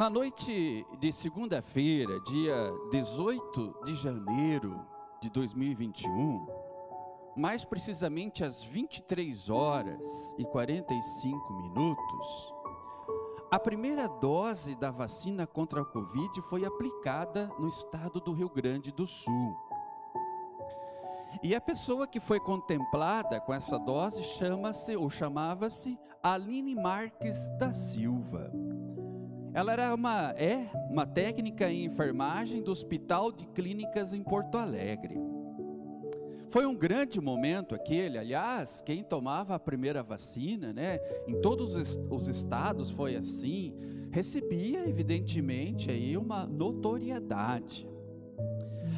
Na noite de segunda-feira, dia 18 de janeiro de 2021, mais precisamente às 23 horas e 45 minutos, a primeira dose da vacina contra a Covid foi aplicada no estado do Rio Grande do Sul. E a pessoa que foi contemplada com essa dose chama-se ou chamava-se Aline Marques da Silva. Ela era uma é uma técnica em enfermagem do Hospital de Clínicas em Porto Alegre. Foi um grande momento aquele, aliás, quem tomava a primeira vacina, né, em todos os estados foi assim, recebia evidentemente aí uma notoriedade.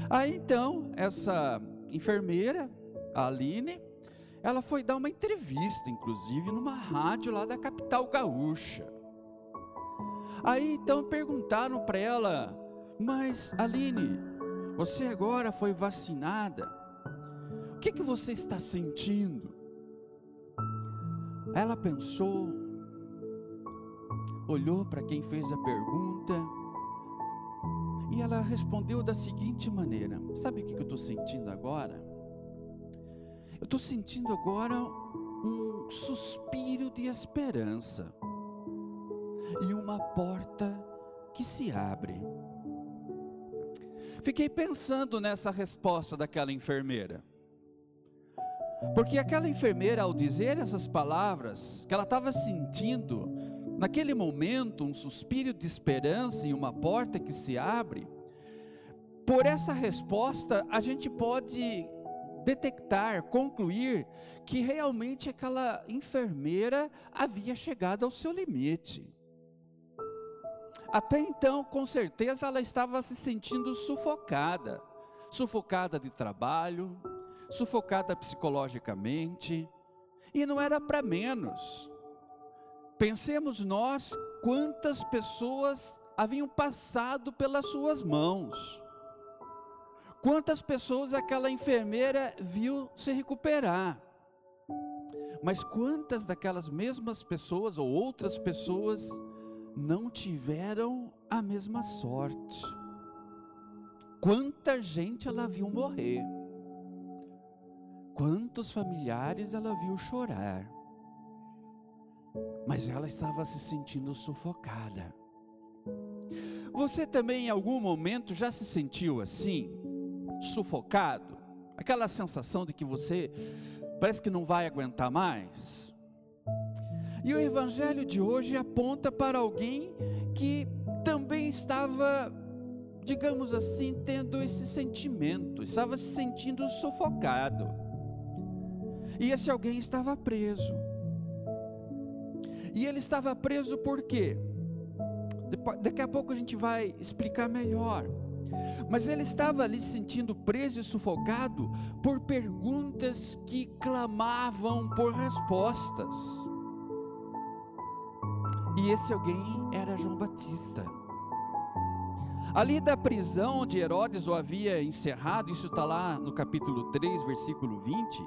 Aí então, essa enfermeira, a Aline, ela foi dar uma entrevista, inclusive, numa rádio lá da capital gaúcha. Aí então perguntaram para ela: Mas Aline, você agora foi vacinada? O que, que você está sentindo? Ela pensou, olhou para quem fez a pergunta e ela respondeu da seguinte maneira: Sabe o que eu estou sentindo agora? Eu estou sentindo agora um suspiro de esperança e uma porta que se abre. Fiquei pensando nessa resposta daquela enfermeira. Porque aquela enfermeira, ao dizer essas palavras, que ela estava sentindo, naquele momento, um suspiro de esperança e uma porta que se abre, por essa resposta, a gente pode detectar, concluir que realmente aquela enfermeira havia chegado ao seu limite. Até então, com certeza, ela estava se sentindo sufocada. Sufocada de trabalho, sufocada psicologicamente, e não era para menos. Pensemos nós quantas pessoas haviam passado pelas suas mãos, quantas pessoas aquela enfermeira viu se recuperar, mas quantas daquelas mesmas pessoas ou outras pessoas não tiveram a mesma sorte. Quanta gente ela viu morrer, quantos familiares ela viu chorar, mas ela estava se sentindo sufocada. Você também em algum momento já se sentiu assim, sufocado? Aquela sensação de que você parece que não vai aguentar mais? E o evangelho de hoje aponta para alguém que também estava, digamos assim, tendo esse sentimento, estava se sentindo sufocado. E esse alguém estava preso. E ele estava preso por quê? Daqui a pouco a gente vai explicar melhor. Mas ele estava ali se sentindo preso e sufocado por perguntas que clamavam por respostas. E esse alguém era João Batista. Ali da prisão onde Herodes o havia encerrado, isso está lá no capítulo 3, versículo 20.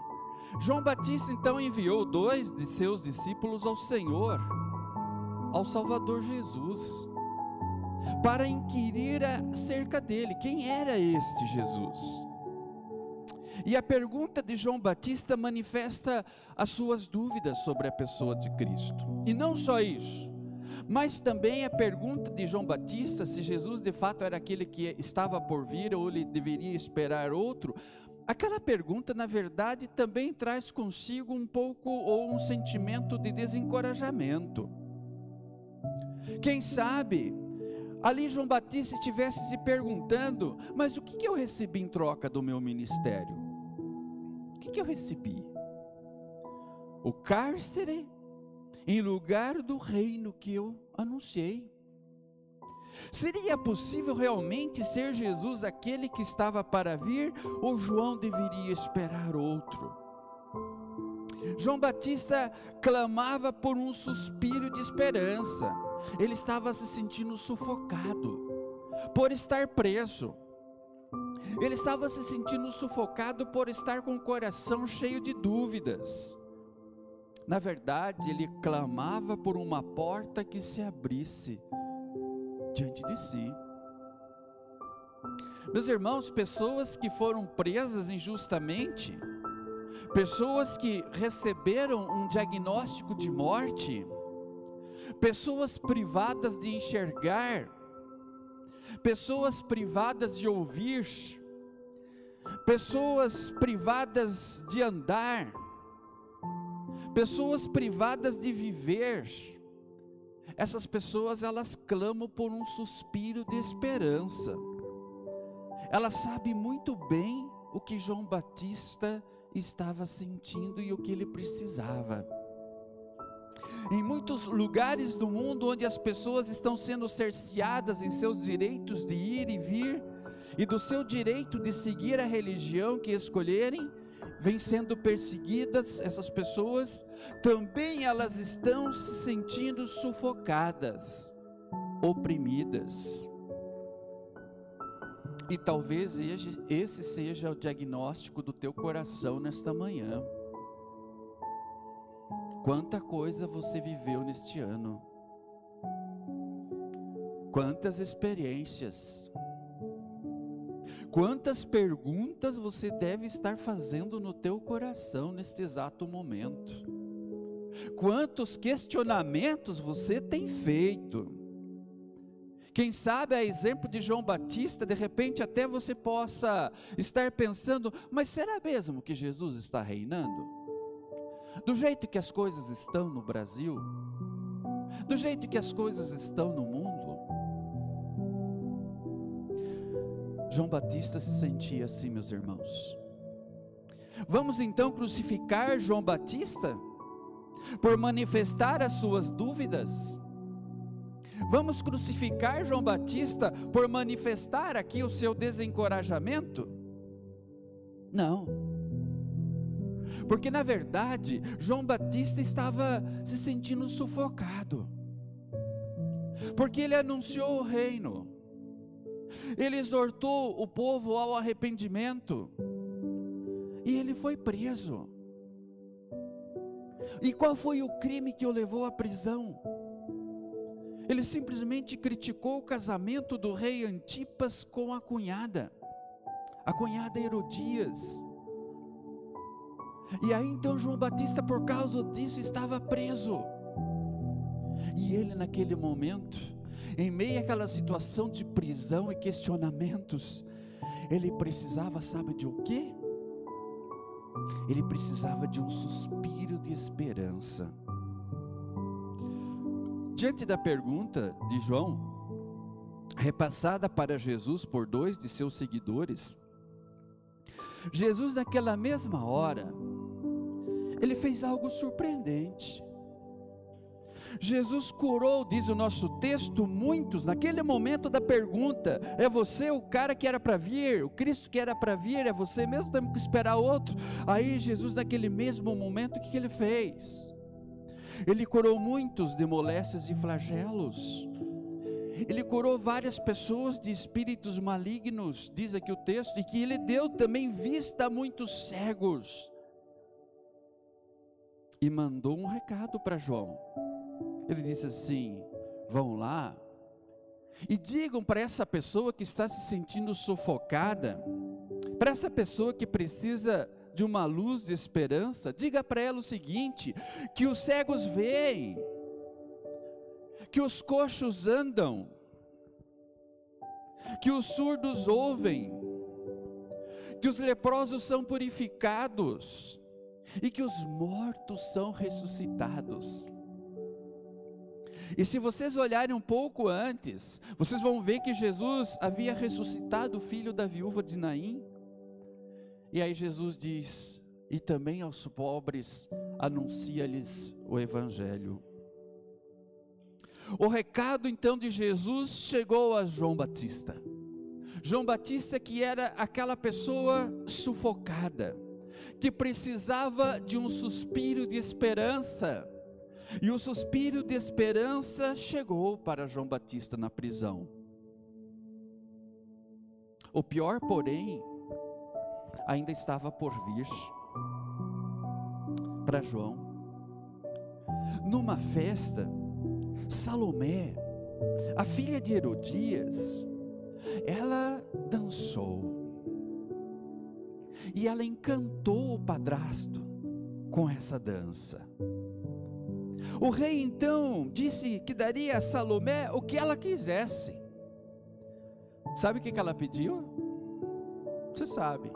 João Batista então enviou dois de seus discípulos ao Senhor, ao Salvador Jesus, para inquirir acerca dele: quem era este Jesus? E a pergunta de João Batista manifesta as suas dúvidas sobre a pessoa de Cristo. E não só isso, mas também a pergunta de João Batista, se Jesus de fato era aquele que estava por vir ou ele deveria esperar outro, aquela pergunta, na verdade, também traz consigo um pouco ou um sentimento de desencorajamento. Quem sabe, ali João Batista estivesse se perguntando: mas o que, que eu recebi em troca do meu ministério? O que, que eu recebi? O cárcere em lugar do reino que eu anunciei. Seria possível realmente ser Jesus aquele que estava para vir, ou João deveria esperar outro? João Batista clamava por um suspiro de esperança, ele estava se sentindo sufocado, por estar preso, ele estava se sentindo sufocado por estar com o coração cheio de dúvidas. Na verdade, ele clamava por uma porta que se abrisse. diante de si. Meus irmãos, pessoas que foram presas injustamente, pessoas que receberam um diagnóstico de morte, pessoas privadas de enxergar, pessoas privadas de ouvir, pessoas privadas de andar, pessoas privadas de viver. Essas pessoas elas clamam por um suspiro de esperança. Ela sabe muito bem o que João Batista estava sentindo e o que ele precisava. Em muitos lugares do mundo onde as pessoas estão sendo cerceadas em seus direitos de ir e vir e do seu direito de seguir a religião que escolherem, vêm sendo perseguidas essas pessoas, também elas estão se sentindo sufocadas, oprimidas. E talvez esse seja o diagnóstico do teu coração nesta manhã. Quanta coisa você viveu neste ano. Quantas experiências. Quantas perguntas você deve estar fazendo no teu coração neste exato momento. Quantos questionamentos você tem feito. Quem sabe, a exemplo de João Batista, de repente até você possa estar pensando: mas será mesmo que Jesus está reinando? Do jeito que as coisas estão no Brasil, do jeito que as coisas estão no mundo, João Batista se sentia assim, meus irmãos. Vamos então crucificar João Batista por manifestar as suas dúvidas? Vamos crucificar João Batista por manifestar aqui o seu desencorajamento? Não. Porque na verdade, João Batista estava se sentindo sufocado. Porque ele anunciou o reino. Ele exortou o povo ao arrependimento. E ele foi preso. E qual foi o crime que o levou à prisão? Ele simplesmente criticou o casamento do rei Antipas com a cunhada, a cunhada Herodias. E aí então João Batista, por causa disso, estava preso. E ele, naquele momento, em meio àquela situação de prisão e questionamentos, ele precisava, sabe de o quê? Ele precisava de um suspiro de esperança. Diante da pergunta de João, repassada para Jesus por dois de seus seguidores, Jesus, naquela mesma hora, ele fez algo surpreendente. Jesus curou, diz o nosso texto, muitos, naquele momento da pergunta: é você o cara que era para vir, o Cristo que era para vir, é você mesmo, temos que esperar outro. Aí Jesus, naquele mesmo momento, o que, que ele fez? Ele curou muitos de moléstias e flagelos. Ele curou várias pessoas de espíritos malignos, diz aqui o texto, e que ele deu também vista a muitos cegos. E mandou um recado para João. Ele disse assim: vão lá e digam para essa pessoa que está se sentindo sufocada, para essa pessoa que precisa de uma luz de esperança, diga para ela o seguinte: que os cegos veem, que os coxos andam, que os surdos ouvem, que os leprosos são purificados e que os mortos são ressuscitados. E se vocês olharem um pouco antes, vocês vão ver que Jesus havia ressuscitado o filho da viúva de Naim. E aí Jesus diz: e também aos pobres anuncia-lhes o Evangelho. O recado então de Jesus chegou a João Batista. João Batista, que era aquela pessoa sufocada, que precisava de um suspiro de esperança, e o suspiro de esperança chegou para João Batista na prisão. O pior, porém, ainda estava por vir para João. Numa festa, Salomé, a filha de Herodias, ela dançou. E ela encantou o padrasto com essa dança. O rei então disse que daria a Salomé o que ela quisesse. Sabe o que ela pediu? Você sabe.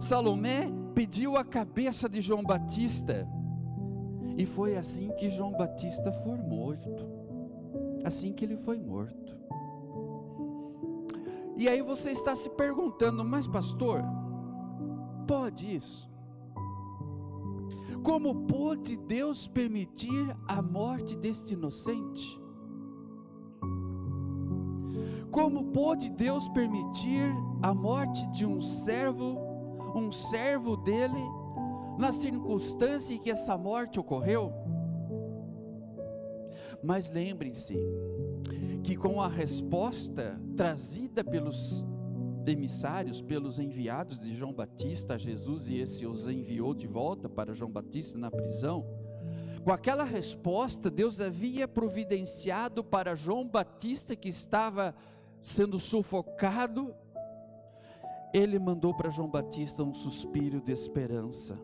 Salomé pediu a cabeça de João Batista. E foi assim que João Batista foi morto. Assim que ele foi morto. E aí você está se perguntando, mas pastor, pode isso? Como pôde Deus permitir a morte deste inocente? Como pôde Deus permitir a morte de um servo, um servo dele, na circunstância em que essa morte ocorreu? Mas lembrem-se que com a resposta trazida pelos emissários, pelos enviados de João Batista Jesus, e esse os enviou de volta para João Batista na prisão. Com aquela resposta, Deus havia providenciado para João Batista, que estava sendo sufocado, ele mandou para João Batista um suspiro de esperança.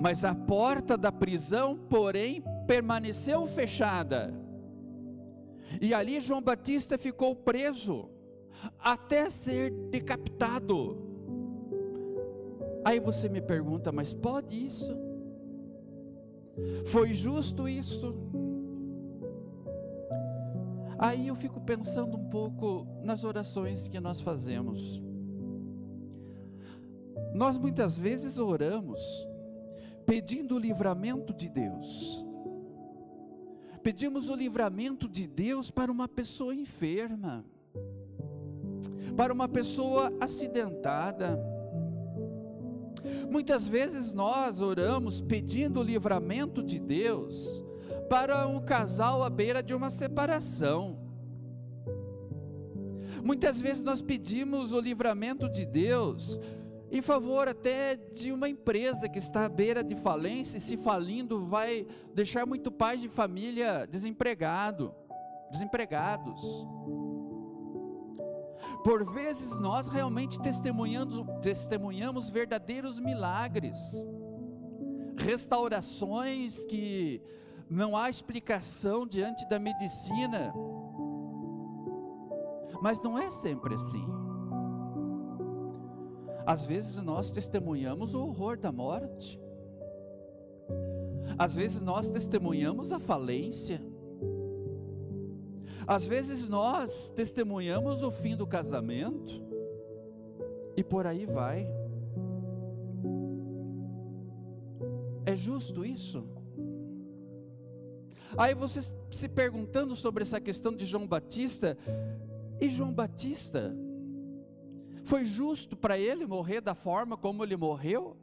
Mas a porta da prisão, porém, permaneceu fechada. E ali João Batista ficou preso até ser decapitado. Aí você me pergunta, mas pode isso? Foi justo isso? Aí eu fico pensando um pouco nas orações que nós fazemos. Nós muitas vezes oramos pedindo o livramento de Deus. Pedimos o livramento de Deus para uma pessoa enferma para uma pessoa acidentada. Muitas vezes nós oramos pedindo o livramento de Deus para um casal à beira de uma separação. Muitas vezes nós pedimos o livramento de Deus em favor até de uma empresa que está à beira de falência e se falindo vai deixar muito pais de família desempregado, desempregados. Por vezes nós realmente testemunhamos, testemunhamos verdadeiros milagres, restaurações que não há explicação diante da medicina, mas não é sempre assim. Às vezes nós testemunhamos o horror da morte, às vezes nós testemunhamos a falência, às vezes nós testemunhamos o fim do casamento e por aí vai. É justo isso? Aí você se perguntando sobre essa questão de João Batista, e João Batista, foi justo para ele morrer da forma como ele morreu?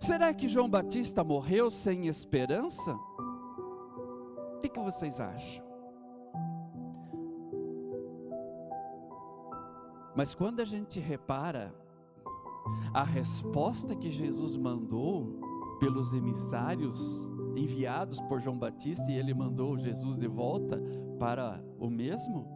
Será que João Batista morreu sem esperança? O que, que vocês acham? Mas quando a gente repara a resposta que Jesus mandou pelos emissários enviados por João Batista e ele mandou Jesus de volta para o mesmo,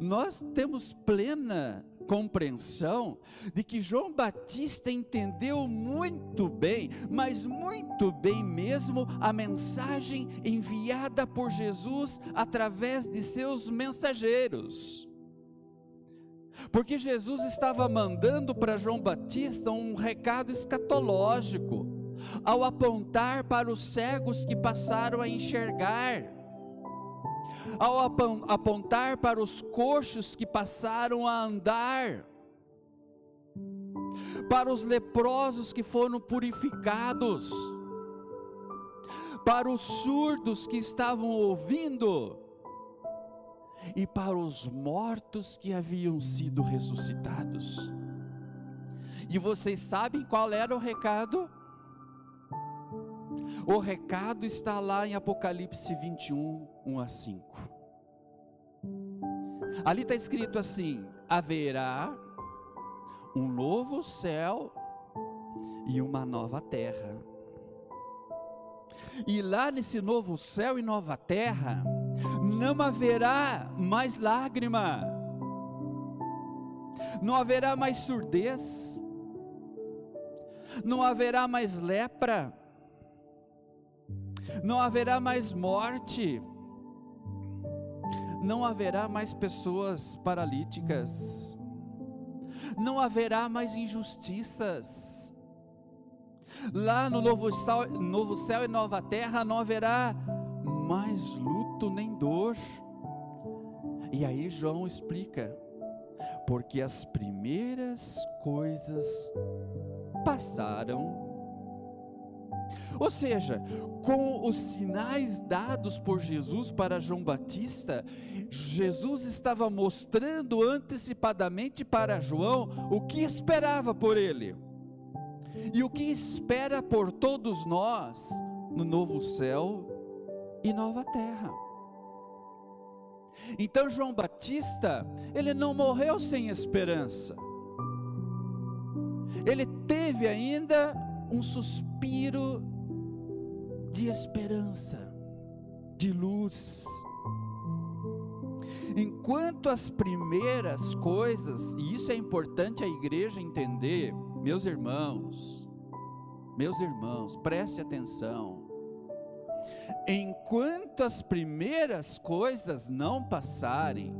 nós temos plena compreensão de que João Batista entendeu muito bem, mas muito bem mesmo, a mensagem enviada por Jesus através de seus mensageiros. Porque Jesus estava mandando para João Batista um recado escatológico, ao apontar para os cegos que passaram a enxergar, ao apontar para os coxos que passaram a andar, para os leprosos que foram purificados, para os surdos que estavam ouvindo, e para os mortos que haviam sido ressuscitados. E vocês sabem qual era o recado? O recado está lá em Apocalipse 21, 1 a 5. Ali está escrito assim: haverá um novo céu e uma nova terra. E lá nesse novo céu e nova terra, não haverá mais lágrima, não haverá mais surdez, não haverá mais lepra, não haverá mais morte, não haverá mais pessoas paralíticas, não haverá mais injustiças. Lá no novo céu, novo céu e nova terra não haverá mais luto nem dor. E aí João explica: porque as primeiras coisas passaram. Ou seja, com os sinais dados por Jesus para João Batista, Jesus estava mostrando antecipadamente para João o que esperava por ele e o que espera por todos nós no novo céu e nova terra. Então João Batista, ele não morreu sem esperança. Ele teve ainda um suspiro de esperança, de luz. Enquanto as primeiras coisas, e isso é importante a igreja entender, meus irmãos, meus irmãos, preste atenção. Enquanto as primeiras coisas não passarem,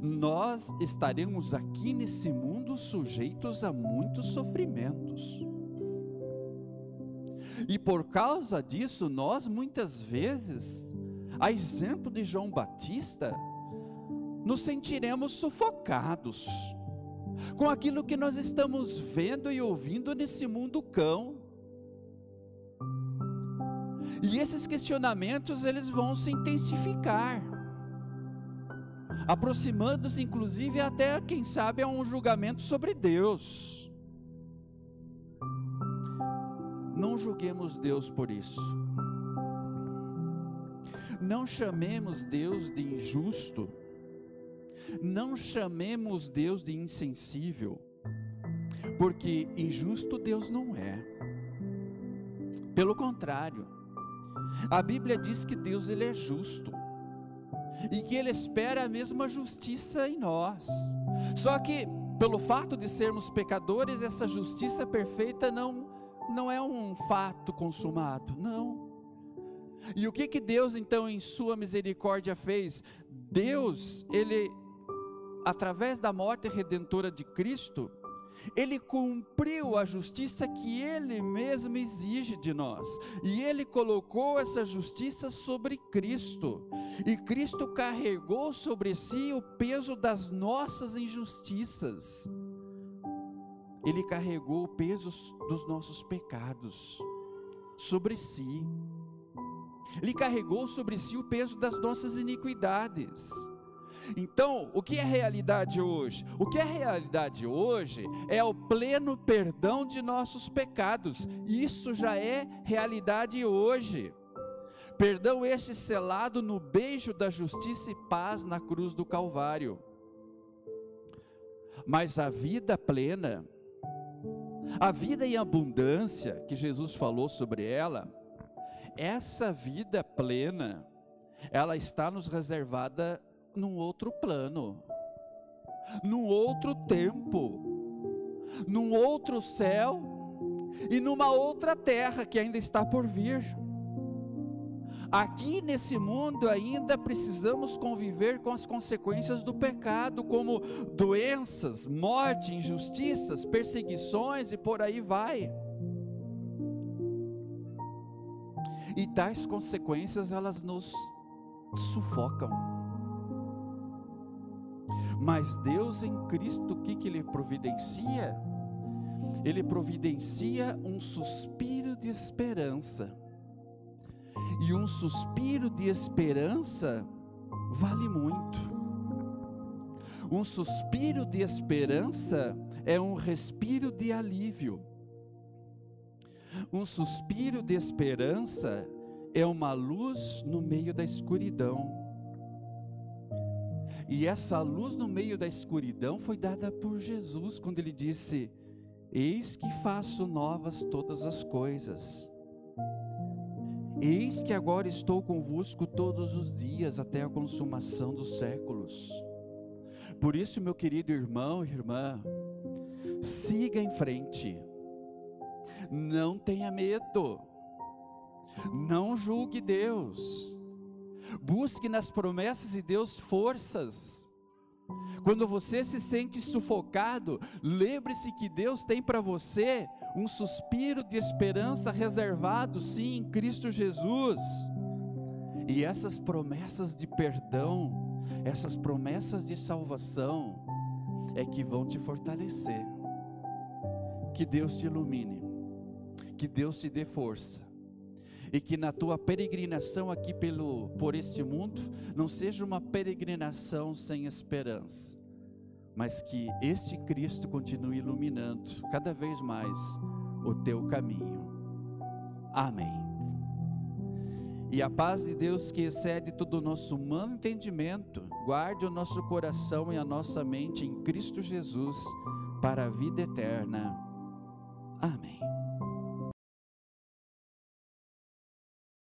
nós estaremos aqui nesse mundo sujeitos a muitos sofrimentos. E por causa disso, nós muitas vezes, a exemplo de João Batista, nos sentiremos sufocados com aquilo que nós estamos vendo e ouvindo nesse mundo cão. E esses questionamentos eles vão se intensificar, aproximando-se inclusive até quem sabe a um julgamento sobre Deus. Não julguemos Deus por isso. Não chamemos Deus de injusto. Não chamemos Deus de insensível. Porque injusto Deus não é. Pelo contrário, a Bíblia diz que Deus ele é justo e que ele espera a mesma justiça em nós. Só que pelo fato de sermos pecadores, essa justiça perfeita não não é um fato consumado, não. E o que que Deus então em sua misericórdia fez? Deus, ele através da morte redentora de Cristo, ele cumpriu a justiça que ele mesmo exige de nós. E ele colocou essa justiça sobre Cristo. E Cristo carregou sobre si o peso das nossas injustiças. Ele carregou o peso dos nossos pecados sobre si. Ele carregou sobre si o peso das nossas iniquidades. Então, o que é realidade hoje? O que é realidade hoje é o pleno perdão de nossos pecados. Isso já é realidade hoje. Perdão este selado no beijo da justiça e paz na cruz do Calvário. Mas a vida plena, a vida em abundância que Jesus falou sobre ela, essa vida plena, ela está nos reservada num outro plano, num outro tempo, num outro céu e numa outra terra que ainda está por vir. Aqui nesse mundo ainda precisamos conviver com as consequências do pecado, como doenças, morte, injustiças, perseguições e por aí vai. E tais consequências elas nos sufocam. Mas Deus em Cristo, o que, que Ele providencia? Ele providencia um suspiro de esperança e um suspiro de esperança vale muito. Um suspiro de esperança é um respiro de alívio. Um suspiro de esperança é uma luz no meio da escuridão. E essa luz no meio da escuridão foi dada por Jesus quando ele disse: Eis que faço novas todas as coisas. Eis que agora estou convosco todos os dias até a consumação dos séculos. Por isso, meu querido irmão e irmã, siga em frente. Não tenha medo. Não julgue Deus. Busque nas promessas de Deus forças. Quando você se sente sufocado, lembre-se que Deus tem para você um suspiro de esperança reservado, sim, em Cristo Jesus. E essas promessas de perdão, essas promessas de salvação, é que vão te fortalecer. Que Deus te ilumine, que Deus te dê força e que na tua peregrinação aqui pelo por este mundo não seja uma peregrinação sem esperança, mas que este Cristo continue iluminando cada vez mais o teu caminho. Amém. E a paz de Deus que excede todo o nosso humano entendimento, guarde o nosso coração e a nossa mente em Cristo Jesus para a vida eterna. Amém.